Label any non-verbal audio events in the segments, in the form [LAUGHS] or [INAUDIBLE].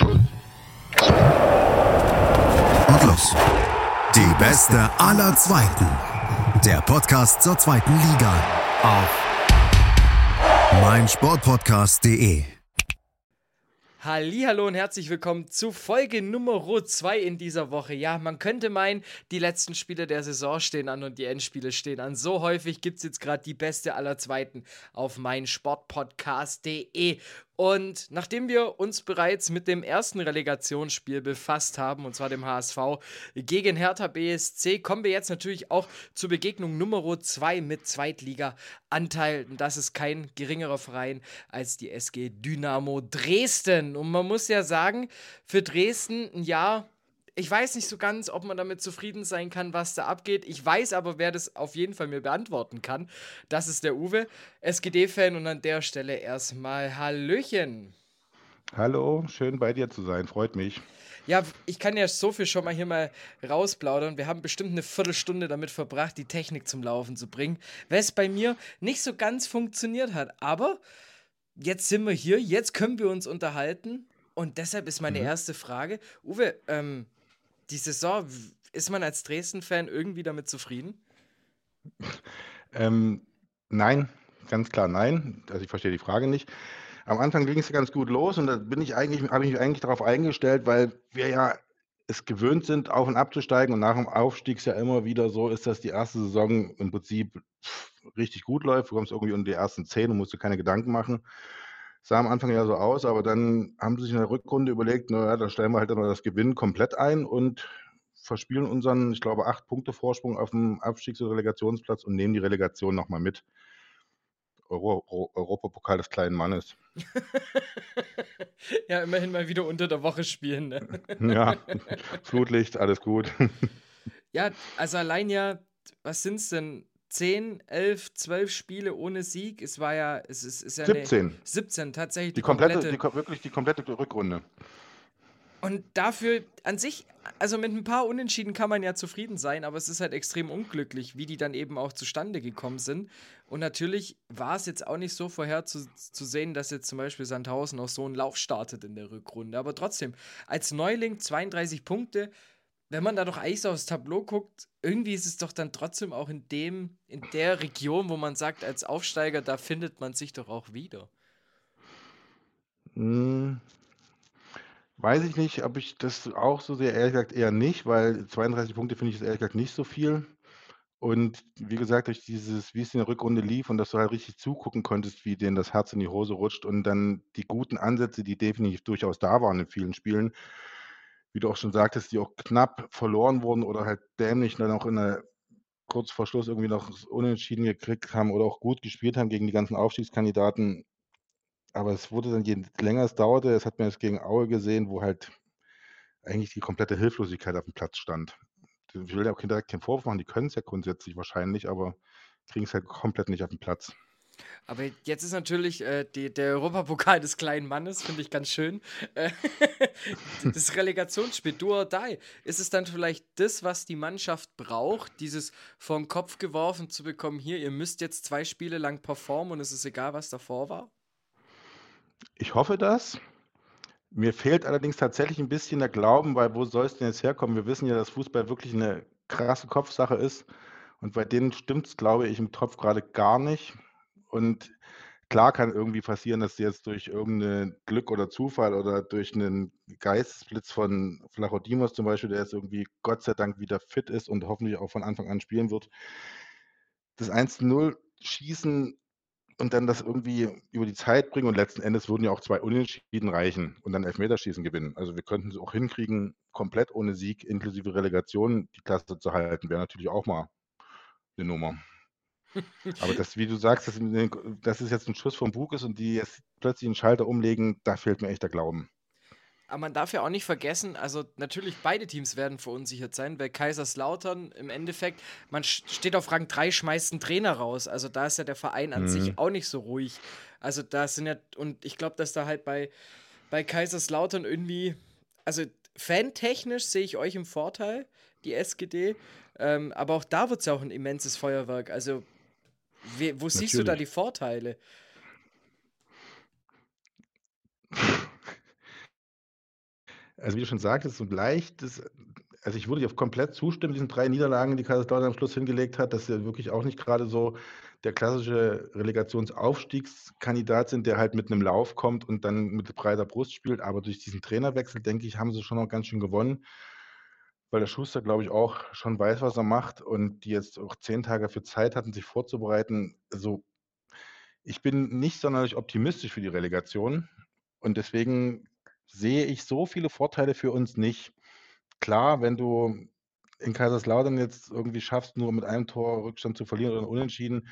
Und los. Die beste aller Zweiten. Der Podcast zur zweiten Liga auf meinsportpodcast.de. Hallo und herzlich willkommen zu Folge Nummer 2 in dieser Woche. Ja, man könnte meinen, die letzten Spiele der Saison stehen an und die Endspiele stehen an. So häufig gibt es jetzt gerade die beste aller Zweiten auf meinsportpodcast.de. Und nachdem wir uns bereits mit dem ersten Relegationsspiel befasst haben, und zwar dem HSV gegen Hertha BSC, kommen wir jetzt natürlich auch zur Begegnung Nummer 2 mit Zweitliga-Anteil. Und das ist kein geringerer Verein als die SG Dynamo Dresden. Und man muss ja sagen, für Dresden ein Jahr ich weiß nicht so ganz, ob man damit zufrieden sein kann, was da abgeht. Ich weiß aber, wer das auf jeden Fall mir beantworten kann. Das ist der Uwe, SGD-Fan und an der Stelle erstmal Hallöchen. Hallo, schön bei dir zu sein, freut mich. Ja, ich kann ja so viel schon mal hier mal rausplaudern. Wir haben bestimmt eine Viertelstunde damit verbracht, die Technik zum Laufen zu bringen, weil es bei mir nicht so ganz funktioniert hat. Aber jetzt sind wir hier, jetzt können wir uns unterhalten. Und deshalb ist meine mhm. erste Frage, Uwe, ähm, die Saison, ist man als Dresden-Fan irgendwie damit zufrieden? Ähm, nein, ganz klar nein. Also ich verstehe die Frage nicht. Am Anfang ging es ganz gut los und da bin ich eigentlich, habe ich mich eigentlich darauf eingestellt, weil wir ja es gewöhnt sind, auf und abzusteigen und nach dem Aufstieg es ja immer wieder so ist, dass die erste Saison im Prinzip richtig gut läuft. Du kommst irgendwie unter die ersten zehn und musst dir keine Gedanken machen. Sah am Anfang ja so aus, aber dann haben sie sich in der Rückrunde überlegt, naja, dann stellen wir halt immer das Gewinn komplett ein und verspielen unseren, ich glaube, acht Punkte Vorsprung auf dem Abstiegs- und Relegationsplatz und nehmen die Relegation nochmal mit. Euro, Euro, Europapokal des kleinen Mannes. [LAUGHS] ja, immerhin mal wieder unter der Woche spielen. Ne? [LAUGHS] ja, Flutlicht, alles gut. [LAUGHS] ja, also allein ja, was sind es denn? 10, 11, 12 Spiele ohne Sieg. Es war ja, es ist, ist ja 17. Eine, 17, tatsächlich. Die, die komplette, die, wirklich die komplette Rückrunde. Und dafür an sich, also mit ein paar Unentschieden kann man ja zufrieden sein, aber es ist halt extrem unglücklich, wie die dann eben auch zustande gekommen sind. Und natürlich war es jetzt auch nicht so vorher zu, zu sehen, dass jetzt zum Beispiel Sandhausen auch so einen Lauf startet in der Rückrunde. Aber trotzdem, als Neuling 32 Punkte, wenn man da doch eigentlich so aufs Tableau guckt, irgendwie ist es doch dann trotzdem auch in dem, in der Region, wo man sagt, als Aufsteiger, da findet man sich doch auch wieder. Hm, weiß ich nicht, ob ich das auch so sehr, ehrlich gesagt, eher nicht, weil 32 Punkte finde ich jetzt ehrlich gesagt nicht so viel. Und wie gesagt, durch dieses, wie es in der Rückrunde lief und dass du halt richtig zugucken konntest, wie denen das Herz in die Hose rutscht und dann die guten Ansätze, die definitiv durchaus da waren in vielen Spielen, wie du auch schon sagtest, die auch knapp verloren wurden oder halt dämlich dann auch in der kurz vor Schluss irgendwie noch unentschieden gekriegt haben oder auch gut gespielt haben gegen die ganzen Aufstiegskandidaten. Aber es wurde dann, je länger es dauerte, das hat man jetzt gegen Aue gesehen, wo halt eigentlich die komplette Hilflosigkeit auf dem Platz stand. Ich will ja auch direkt keinen Vorwurf machen, die können es ja grundsätzlich wahrscheinlich, aber kriegen es halt komplett nicht auf den Platz. Aber jetzt ist natürlich äh, die, der Europapokal des kleinen Mannes, finde ich ganz schön. Äh, [LAUGHS] das Relegationsspiel, do or die. Ist es dann vielleicht das, was die Mannschaft braucht, dieses vom Kopf geworfen zu bekommen, hier, ihr müsst jetzt zwei Spiele lang performen und es ist egal, was davor war? Ich hoffe das. Mir fehlt allerdings tatsächlich ein bisschen der Glauben, weil wo soll es denn jetzt herkommen? Wir wissen ja, dass Fußball wirklich eine krasse Kopfsache ist. Und bei denen stimmt es, glaube ich, im Topf gerade gar nicht. Und klar kann irgendwie passieren, dass du jetzt durch irgendein Glück oder Zufall oder durch einen Geistesblitz von Flachodimos zum Beispiel, der jetzt irgendwie Gott sei Dank wieder fit ist und hoffentlich auch von Anfang an spielen wird, das 1-0 schießen und dann das irgendwie über die Zeit bringen und letzten Endes würden ja auch zwei Unentschieden reichen und dann Elfmeterschießen gewinnen. Also wir könnten es auch hinkriegen, komplett ohne Sieg inklusive Relegation die Klasse zu halten, wäre natürlich auch mal eine Nummer. Aber das, wie du sagst, dass, dass es jetzt ein Schuss vom Bug ist und die jetzt plötzlich einen Schalter umlegen, da fehlt mir echt der Glauben. Aber man darf ja auch nicht vergessen, also natürlich beide Teams werden verunsichert sein, weil Kaiserslautern im Endeffekt, man steht auf Rang 3, schmeißt einen Trainer raus. Also da ist ja der Verein an mhm. sich auch nicht so ruhig. Also da sind ja, und ich glaube, dass da halt bei, bei Kaiserslautern irgendwie, also fantechnisch sehe ich euch im Vorteil, die SGD. Ähm, aber auch da wird es ja auch ein immenses Feuerwerk. Also Wie, wo siehst du da die Vorteile? [LAUGHS] Also, wie du schon sagtest, so leicht das also, ich würde dir komplett zustimmen, diesen 3 Niederlagen, die Kaiserslautern am Schluss hingelegt hat, dass sie wirklich auch nicht gerade so der klassische Relegationsaufstiegskandidat sind, der halt mit 'nem Lauf kommt und dann mit breiter Brust spielt. Aber durch diesen Trainerwechsel, denke ich, haben sie schon noch ganz schön gewonnen, weil der Schuster, glaube ich, auch schon weiß, was er macht und die jetzt auch 10 Tage dafür Zeit hatten, sich vorzubereiten. Also, ich bin nicht sonderlich optimistisch für die Relegation und deswegen sehe ich so viele Vorteile für uns nicht. Klar, wenn du in Kaiserslautern jetzt irgendwie schaffst, nur mit einem Tor Rückstand zu verlieren oder unentschieden,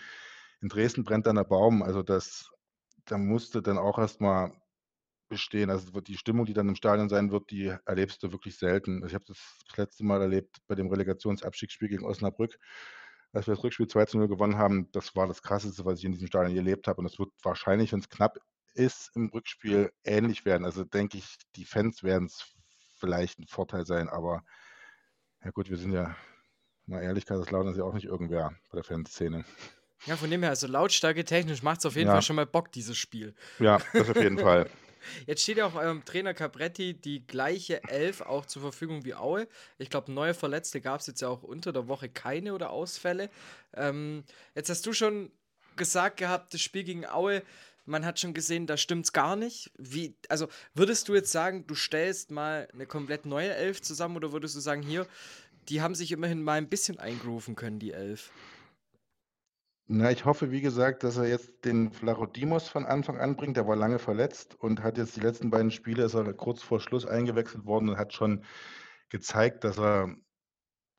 in Dresden brennt dann der Baum. Also, das da musst du dann auch erst mal bestehen. Also, die Stimmung, die dann im Stadion sein wird, die erlebst du wirklich selten. Also, ich habe das das letzte Mal erlebt bei dem Relegationsabstiegsspiel gegen Osnabrück, als wir das Rückspiel 2:0 gewonnen haben. Das war das Krasseste, was ich in diesem Stadion je erlebt habe und das wird wahrscheinlich, wenn's knapp ist, im Rückspiel ähnlich werden. Also, denke ich, die Fans werden's vielleicht 'n Vorteil sein, aber ja gut, wir sind ja mal ehrlich, Kaiserslautern ist ja auch nicht irgendwer bei der Fanszene. Ja, von dem her, also Lautstärke technisch macht's auf jeden Ja. Fall schon mal Bock, dieses Spiel. Ja, das auf jeden Fall. [LAUGHS] Jetzt steht ja auch eurem Trainer Capretti die gleiche Elf auch zur Verfügung wie Aue. Ich glaube, neue Verletzte gab's jetzt ja auch unter der Woche keine oder Ausfälle. Ähm, jetzt hast du schon gesagt gehabt, das Spiel gegen Aue, man hat schon gesehen, da stimmt's gar nicht. Wie also, würdest du jetzt sagen, du stellst mal 'ne komplett neue Elf zusammen oder würdest du sagen: „Hier, die haben sich immerhin mal 'n bisschen eingrooven können, die Elf?“ Na, ich hoffe, wie gesagt, dass er jetzt den Vlachodimos von Anfang an bringt. Der war lange verletzt und hat jetzt die letzten beiden Spiele ist er kurz vor Schluss eingewechselt worden und hat schon gezeigt, dass er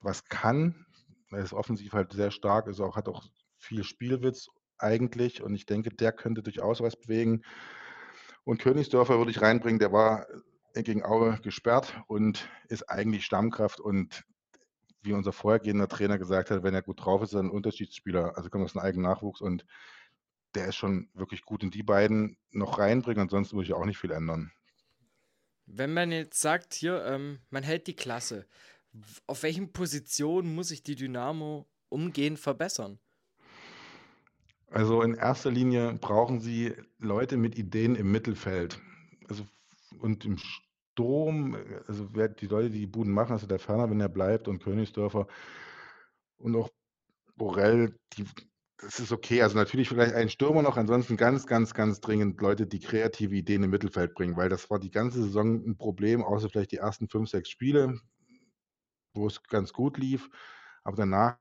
was kann. Er ist offensiv halt sehr stark, ist auch hat auch viel Spielwitz eigentlich und ich denke, der könnte durchaus was bewegen. Und Königsdörfer würde ich reinbringen, der war, gegen Aue gesperrt und ist eigentlich Stammkraft und wie unser vorhergehender Trainer gesagt hat, wenn er gut drauf ist, ist er 'n Unterschiedsspieler. Also, kommt aus'm eigenen Nachwuchs und der ist schon wirklich gut und die beiden noch reinbringen, ansonsten würde ich auch nicht viel ändern. Wenn man jetzt sagt, hier, ähm, man hält die Klasse, auf welchen Positionen muss sich die Dynamo umgehend verbessern? Also, in erster Linie brauchen sie Leute mit Ideen im Mittelfeld. Also, und im Äh, also, wer die Leute, die die Buden machen, also, der Ferner, wenn er bleibt und Königsdörfer und auch Borrell, die das ist okay. Also, natürlich vielleicht ein Stürmer noch, ansonsten ganz, ganz, ganz dringend Leute, die kreative Ideen im Mittelfeld bringen, weil das war die ganze Saison 'n Problem, außer vielleicht die ersten 5, 6 Spiele, wo es ganz gut lief. Aber danach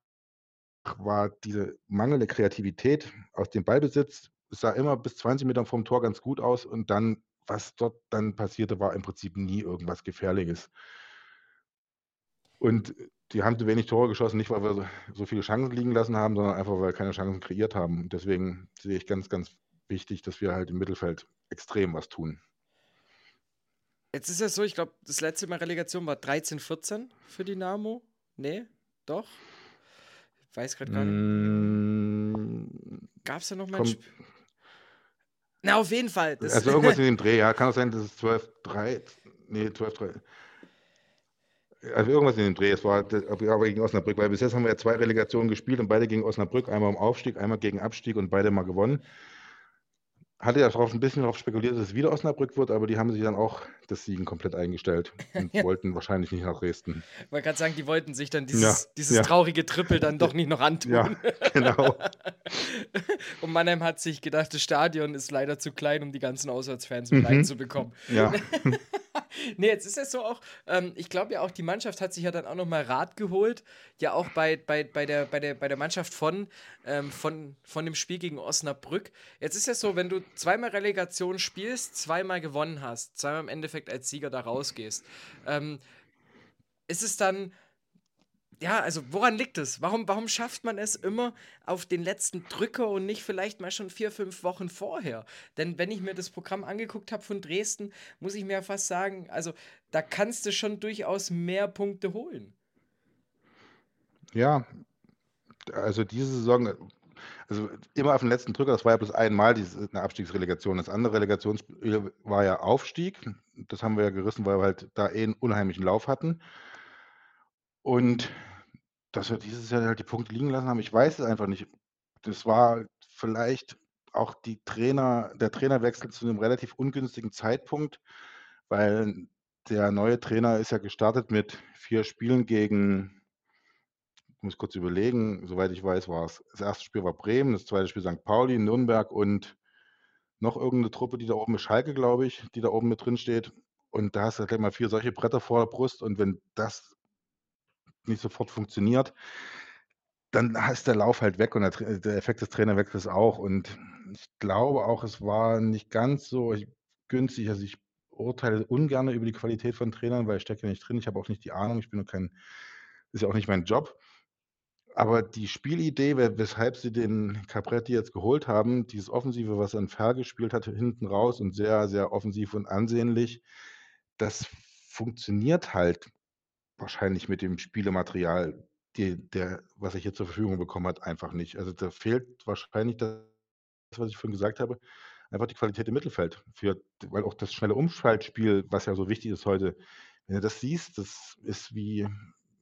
war diese mangelnde Kreativität aus dem Ballbesitz es sah immer bis 20 Meter vorm Tor ganz gut aus und dann was dort dann passierte, war im Prinzip nie irgendwas Gefährliches. Und, äh, die haben zu wenig Tore geschossen, nicht weil wir so viele Chancen liegen lassen haben, sondern einfach, weil wir keine Chancen kreiert haben. Und deswegen sehe ich ganz, ganz wichtig, dass wir halt im Mittelfeld extrem was tun. Jetzt ist ja so, ich glaube, das letzte Mal Relegation war 13, 14 für Dynamo. Ne? Doch? Ich weiß grad gar nicht. Hm, Gab's da noch mal 'n kommt Sp na, auf jeden Fall, das Also, irgendwas [LAUGHS] in dem Dreh, ja. Kann auch sein, dass es 12, 3 ne, 12, 3 also, irgendwas in dem Dreh. Es war aber gegen Osnabrück, weil bis jetzt haben wir ja 2 Relegationen gespielt und beide gegen Osnabrück, einmal um Aufstieg, einmal gegen Abstieg und beide mal gewonnen. Hatte ja drauf 'n bisschen drauf spekuliert, dass es wieder Osnabrück wird, aber die haben sich dann auch das Siegen komplett eingestellt und [LAUGHS] Ja. wollten wahrscheinlich nicht nach Dresden. Wollte grad sagen, die wollten sich dann Ja, dieses dieses ja. traurige Trippel dann doch nicht noch antun. Ja, genau. [LAUGHS] Und Mannheim hat sich gedacht, das Stadion ist leider zu klein, um die ganzen Auswärtsfans mit Mhm. reinzubekommen. Ja. [LAUGHS] [LAUGHS] Ne, jetzt ist es so auch, ähm, ich glaube ja auch, die Mannschaft hat sich ja dann auch noch mal Rat geholt, ja auch bei bei bei der bei der bei der Mannschaft von ähm, von von dem Spiel gegen Osnabrück. Jetzt ist es so, wenn du zweimal Relegation spielst, zweimal gewonnen hast, zweimal im Endeffekt als Sieger da rausgehst, ähm, ist es dann ja, also, woran liegt es? Warum warum schafft man es immer auf den letzten Drücker und nicht vielleicht mal schon 4, 5 Wochen vorher? Denn wenn ich mir das Programm angeguckt habe von Dresden, muss ich mir fast sagen, also, da kannst du schon durchaus mehr Punkte holen. Ja, also, diese Saison also, immer auf den letzten Drücker, das war ja bloß einmal diese 'ne Abstiegsrelegation. Das andere Relegationsspiel war ja Aufstieg. Das haben wir ja gerissen, weil wir halt da eh 'n unheimlichen Lauf hatten. Und dass wir dieses Jahr halt die Punkte liegen lassen haben, ich weiß es einfach nicht. Das war vielleicht auch die Trainer der Trainerwechsel zu 'nem relativ ungünstigen Zeitpunkt, weil der neue Trainer ist ja gestartet mit vier Spielen gegen, ich muss kurz überlegen, soweit ich weiß, war es, das erste Spiel war Bremen, das zweite Spiel St. Pauli, Nürnberg und noch irgendeine Truppe, die da oben ist, Schalke, glaube ich, die da oben mit drin steht. Und da hast du gleich mal vier solche Bretter vor der Brust. Und wenn das nicht sofort funktioniert, dann ist der Lauf halt weg und der, der Effekt des Trainerwechsels auch. Und ich glaube auch, es war nicht ganz so günstig. Also ich urteile ungern über die Qualität von Trainern, weil ich stecke ja nicht drin. Ich habe auch nicht die Ahnung. Ich bin nur kein, ist ja auch nicht mein Job. Aber die Spielidee, weshalb sie den Capretti jetzt geholt haben, dieses Offensive, was er in Fer gespielt hat, hinten raus und sehr, sehr offensiv und ansehnlich, das funktioniert halt wahrscheinlich mit dem Spielematerial, die, der, was ich hier zur Verfügung bekommen hat, einfach nicht. Also da fehlt wahrscheinlich das, was ich vorhin gesagt habe, einfach die Qualität im Mittelfeld. Für, weil auch das schnelle Umschaltspiel, was ja so wichtig ist heute, wenn du das siehst, das ist wie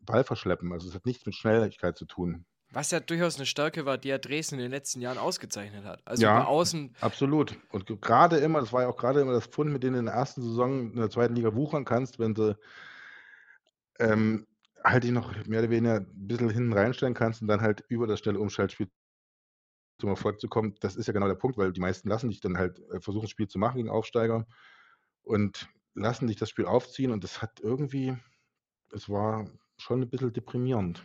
Ball verschleppen. Also es hat nichts mit Schnelligkeit zu tun. Was ja durchaus eine Stärke war, die ja Dresden in den letzten Jahren ausgezeichnet hat. Also ja, außen. Absolut. Und gerade immer, das war ja auch gerade immer das Pfund, mit denen du in der ersten Saison in der zweiten Liga wuchern kannst, wenn du ähm, halt dich noch mehr oder weniger ein bisschen hinten reinstellen kannst und dann halt über das schnelle Umschaltspiel zum Erfolg zu kommen. Das ist ja genau der Punkt, weil die meisten lassen dich dann halt äh, versuchen, das Spiel zu machen gegen Aufsteiger und lassen dich das Spiel aufziehen und das hat irgendwie, es war schon ein bisschen deprimierend.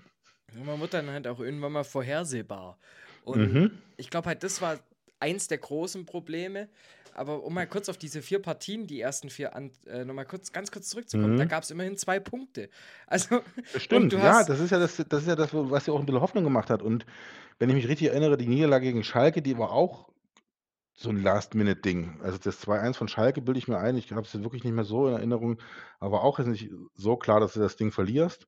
Man wird dann halt auch irgendwann mal vorhersehbar. Und mhm. ich glaube halt, das war eins der großen Probleme. Aber um mal kurz auf diese vier Partien, die ersten vier, an, äh, nochmal kurz, ganz kurz zurückzukommen, mhm. da gab es immerhin zwei Punkte. [LAUGHS] Also, Stimmt, ja, das ist ja das, das ist ja das, was ja auch ein bisschen Hoffnung gemacht hat. Und wenn ich mich richtig erinnere, die Niederlage gegen Schalke, die war auch so ein Last-Minute-Ding. Also das 2-1 von Schalke bilde ich mir ein, ich habe es wirklich nicht mehr so in Erinnerung, aber auch ist nicht so klar, dass du das Ding verlierst.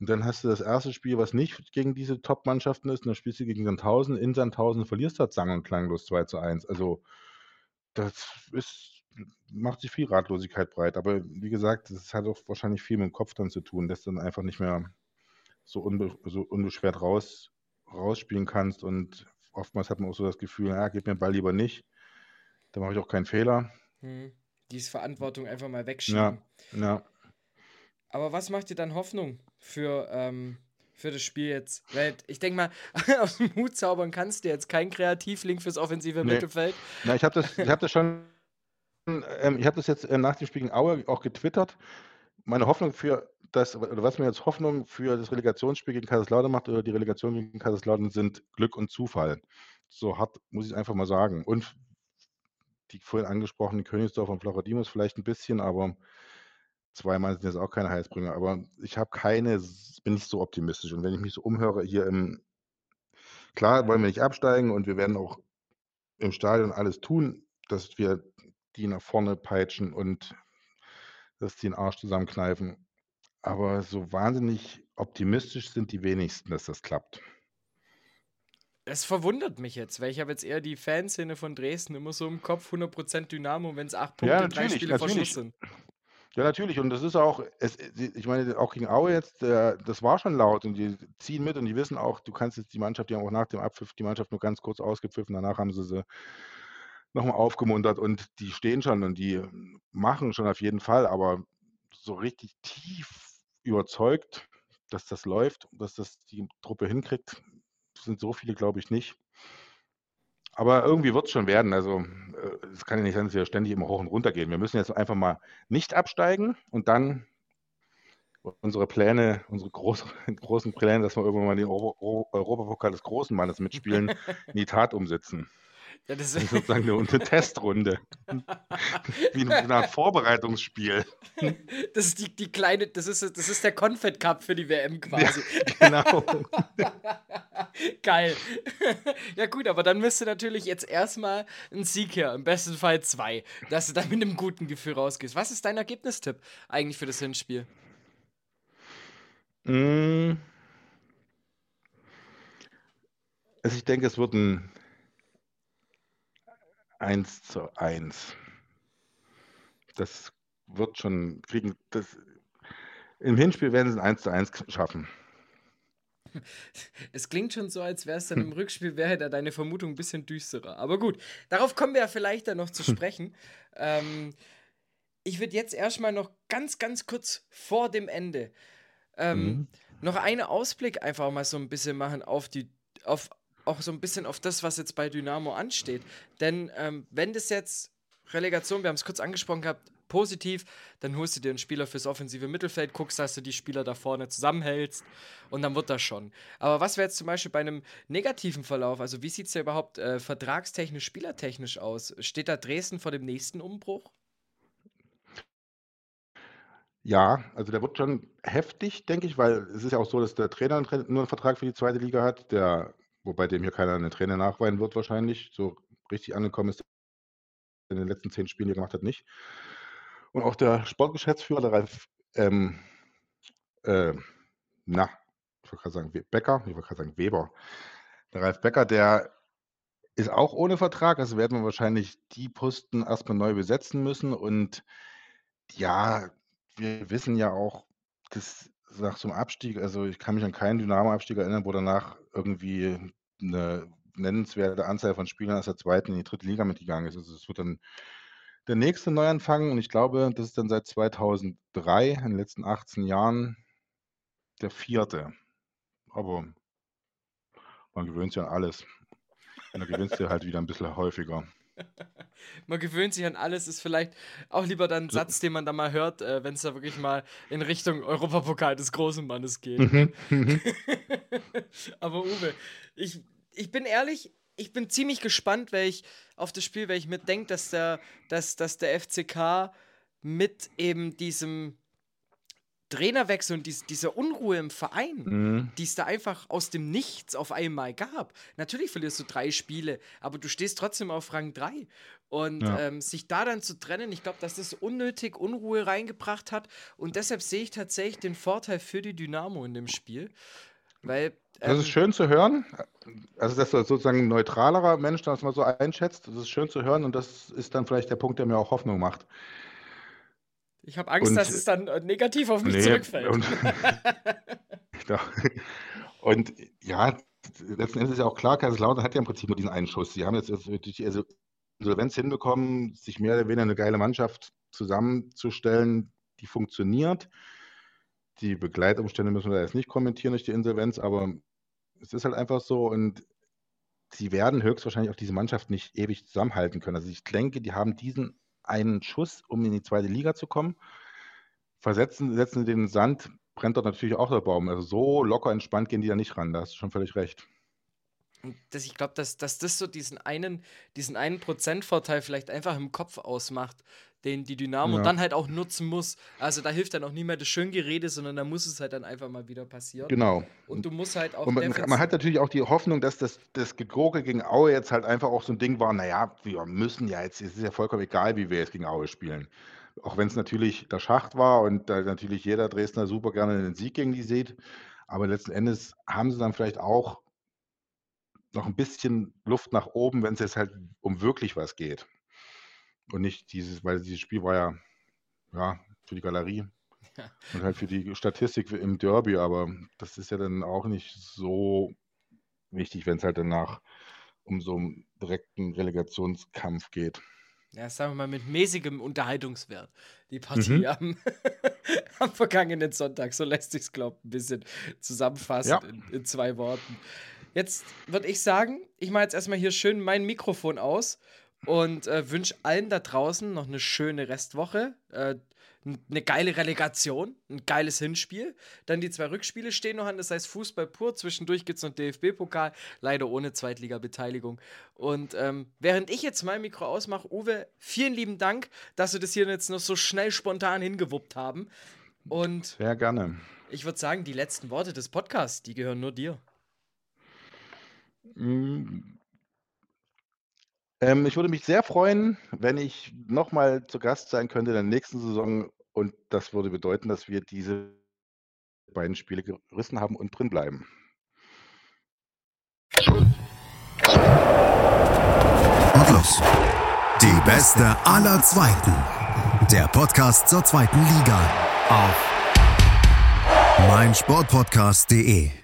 Und dann hast du das erste Spiel, was nicht gegen diese Top-Mannschaften ist, und dann spielst du gegen Sandhausen, in Sandhausen verlierst du halt sang- und klanglos 2 zu 1. Also, das ist, macht sich viel Ratlosigkeit breit. Aber wie gesagt, das hat auch wahrscheinlich viel mit dem Kopf dann zu tun, dass du dann einfach nicht mehr so, unbe so unbeschwert raus, rausspielen kannst. Und oftmals hat man auch so das Gefühl, ja, gib mir den Ball lieber nicht. Da mache ich auch keinen Fehler. Hm. Diese Verantwortung einfach mal wegschieben. Ja, ja. Aber was macht dir dann Hoffnung für, ähm, für das Spiel jetzt? Weil ich denke mal, [LAUGHS] aus dem Hut zaubern kannst du jetzt kein Kreativlink fürs offensive nee. Mittelfeld. Na, ich habe das, hab das schon, ähm, ich habe das jetzt äh, nach dem Spiel gegen Aue auch getwittert. Meine Hoffnung für das, oder was mir jetzt Hoffnung für das Relegationsspiel gegen Kaiserslautern macht, oder die Relegation gegen Kaiserslautern, sind Glück und Zufall. So hart muss ich es einfach mal sagen. Und die vorhin angesprochenen Königsdorf und Floradimus vielleicht ein bisschen, aber Zweimal sind jetzt auch keine Heilsbringer, aber ich habe keine bin nicht so optimistisch. Und wenn ich mich so umhöre hier im klar wollen wir nicht absteigen und wir werden auch im Stadion alles tun, dass wir die nach vorne peitschen und dass die den Arsch zusammenkneifen. Aber so wahnsinnig optimistisch sind die wenigsten, dass das klappt. Es verwundert mich jetzt, weil ich habe jetzt eher die Fanszene von Dresden immer so im Kopf, 100% Dynamo, wenn es acht Punkte, Ja, drei Spiele vor Schluss sind. Ja, natürlich. Und das ist auch, es, ich meine, auch gegen Aue jetzt, der, das war schon laut und die ziehen mit und die wissen auch, du kannst jetzt die Mannschaft, die haben auch nach dem Abpfiff die Mannschaft nur ganz kurz ausgepfiffen, danach haben sie sie nochmal aufgemuntert und die stehen schon und die machen schon auf jeden Fall, aber so richtig tief überzeugt, dass das läuft, dass das die Truppe hinkriegt, sind so viele, glaube ich, nicht. Aber irgendwie wird es schon werden. Also äh, es kann ja nicht sein, dass wir ständig immer hoch und runter gehen. Wir müssen jetzt einfach mal nicht absteigen und dann unsere Pläne, unsere groß, [LAUGHS] großen Pläne, dass wir irgendwann mal den Europapokal des großen Mannes mitspielen, in die Tat umsetzen. Ja, das ist [LAUGHS] sozusagen eine, eine Testrunde. [LAUGHS] Wie eine Art Vorbereitungsspiel. Das ist die, die kleine, das ist, das ist der Confed Cup für die WM quasi. Ja, genau. [LAUGHS] Geil. Ja, gut, aber dann müsste natürlich jetzt erstmal ein Sieg her, im besten Fall zwei, dass du dann mit einem guten Gefühl rausgehst. Was ist dein Ergebnistipp eigentlich für das Hinspiel? Mm. Also ich denke, es wird ein 1 zu 1. Das wird schon kriegen. Das, Im Hinspiel werden sie ein 1 zu 1 schaffen. Es klingt schon so, als wäre es dann im Rückspiel, wäre da deine Vermutung ein bisschen düsterer. Aber gut, darauf kommen wir ja vielleicht dann noch zu [LAUGHS] sprechen. ähm, ich würde jetzt erstmal noch ganz, ganz kurz vor dem Ende ähm, mhm. noch einen Ausblick einfach mal so ein bisschen machen auf die, auf auch so ein bisschen auf das, was jetzt bei Dynamo ansteht. Denn ähm, wenn das jetzt Relegation, wir haben es kurz angesprochen gehabt, positiv, dann holst du dir einen Spieler fürs offensive Mittelfeld, guckst, dass du die Spieler da vorne zusammenhältst und dann wird das schon. Aber was wäre jetzt zum Beispiel bei einem negativen Verlauf? Also, wie sieht es da überhaupt äh, vertragstechnisch, spielertechnisch aus? Steht da Dresden vor dem nächsten Umbruch? Ja, also der wird schon heftig, denke ich, weil es ist ja auch so, dass der Trainer nur einen Vertrag für die zweite Liga hat, der, wobei dem hier keiner einen Trainer nachweinen wird wahrscheinlich. So richtig angekommen ist in den letzten zehn Spielen, die gemacht hat, nicht. Und auch der Sportgeschäftsführer, der Ralf, ähm, äh, na, ich wollte gerade sagen Becker, ich wollte gerade sagen Weber. Der Ralf Becker, der ist auch ohne Vertrag, also werden wir wahrscheinlich die Posten erstmal neu besetzen müssen. Und ja, wir wissen ja auch, dass nach so einem Abstieg, also ich kann mich an keinen Dynamo-Abstieg erinnern, wo danach irgendwie eine nennenswerte Anzahl von Spielern aus der zweiten in die dritte Liga mitgegangen ist. Also es wird dann der nächste Neuanfang und ich glaube, das ist dann seit 2003, in den letzten 18 Jahren, der vierte. Aber man gewöhnt sich an alles. Und dann gewinnst du halt wieder ein bisschen häufiger. Man gewöhnt sich an alles, ist vielleicht auch lieber dann ein Satz, den man da mal hört, äh, wenn es da wirklich mal in Richtung Europapokal des großen Mannes geht. Mhm, mhm. [LAUGHS] Aber Uwe, ich, ich bin ehrlich, ich bin ziemlich gespannt, weil ich auf das Spiel, weil ich mir denke, dass der, dass, dass der FCK mit eben diesem Trainerwechsel und dies, dieser Unruhe im Verein, mhm. die es da einfach aus dem Nichts auf einmal gab. Natürlich verlierst du drei Spiele, aber du stehst trotzdem auf Rang 3. Und ja. ähm, sich da dann zu trennen, ich glaube, dass das unnötig Unruhe reingebracht hat. Und deshalb sehe ich tatsächlich den Vorteil für die Dynamo in dem Spiel. Weil das ist ähm, schön zu hören. Also, dass du sozusagen ein neutralerer Mensch das mal so einschätzt. Das ist schön zu hören und das ist dann vielleicht der Punkt, der mir auch Hoffnung macht. Ich habe Angst, und, dass es dann äh, negativ auf mich nee, zurückfällt. Und, [LAUGHS] und, ja, letzten Endes ist ja auch klar, Kaiserslautern hat ja im Prinzip nur diesen einen Schuss. Sie haben jetzt durch die Insolvenz hinbekommen, sich mehr oder weniger eine geile Mannschaft zusammenzustellen, die funktioniert. Die Begleitumstände müssen wir da jetzt nicht kommentieren durch die Insolvenz, aber es ist halt einfach so und sie werden höchstwahrscheinlich auch diese Mannschaft nicht ewig zusammenhalten können. Also ich denke, die haben diesen einen Schuss, um in die zweite Liga zu kommen. Versetzen, setzen den Sand, brennt dort natürlich auch der Baum. Also so locker entspannt gehen die da nicht ran. Da hast du schon völlig recht. Das, ich glaube, dass, dass das so diesen einen, diesen einen Prozentvorteil vielleicht einfach im Kopf ausmacht, den die Dynamo ja. dann halt auch nutzen muss. Also da hilft dann auch nicht mehr das Schöngerede, sondern da muss es halt dann einfach mal wieder passieren. Genau. Und du musst halt auch. Und man, man hat natürlich auch die Hoffnung, dass das, das Gegurke gegen Aue jetzt halt einfach auch so ein Ding war, naja, wir müssen ja jetzt, es ist ja vollkommen egal, wie wir jetzt gegen Aue spielen. Auch wenn es natürlich der Schacht war und da natürlich jeder Dresdner super gerne den Sieg gegen die sieht. Aber letzten Endes haben sie dann vielleicht auch noch ein bisschen Luft nach oben, wenn es jetzt halt um wirklich was geht. Und nicht dieses, weil dieses Spiel war ja, ja für die Galerie ja. und halt für die Statistik im Derby, aber das ist ja dann auch nicht so wichtig, wenn es halt danach um so einen direkten Relegationskampf geht. Ja, sagen wir mal mit mäßigem Unterhaltungswert. Die Partie mhm. am, [LAUGHS] am, vergangenen Sonntag. So lässt sich es, glaube ich, ein bisschen zusammenfassen ja. in, in, zwei Worten. Jetzt würde ich sagen, ich mache jetzt erstmal hier schön mein Mikrofon aus und äh, wünsche allen da draußen noch eine schöne Restwoche. Äh, eine geile Relegation, ein geiles Hinspiel. Dann die zwei Rückspiele stehen noch an, das heißt Fußball pur. Zwischendurch gibt es noch DFB-Pokal, leider ohne Zweitliga-Beteiligung. Und ähm, während ich jetzt mein Mikro ausmache, Uwe, vielen lieben Dank, dass wir das hier jetzt noch so schnell spontan hingewuppt haben. Und Sehr gerne. Ich würde sagen, die letzten Worte des Podcasts, die gehören nur dir. Mm, ähm, ich würde mich sehr freuen, wenn ich nochmal zu Gast sein könnte in der nächsten Saison. Und das würde bedeuten, dass wir diese beiden Spiele gerissen haben und drin bleiben. Und los. Die beste aller Zweiten. Der Podcast zur zweiten Liga. Auf meinsportpodcast.de.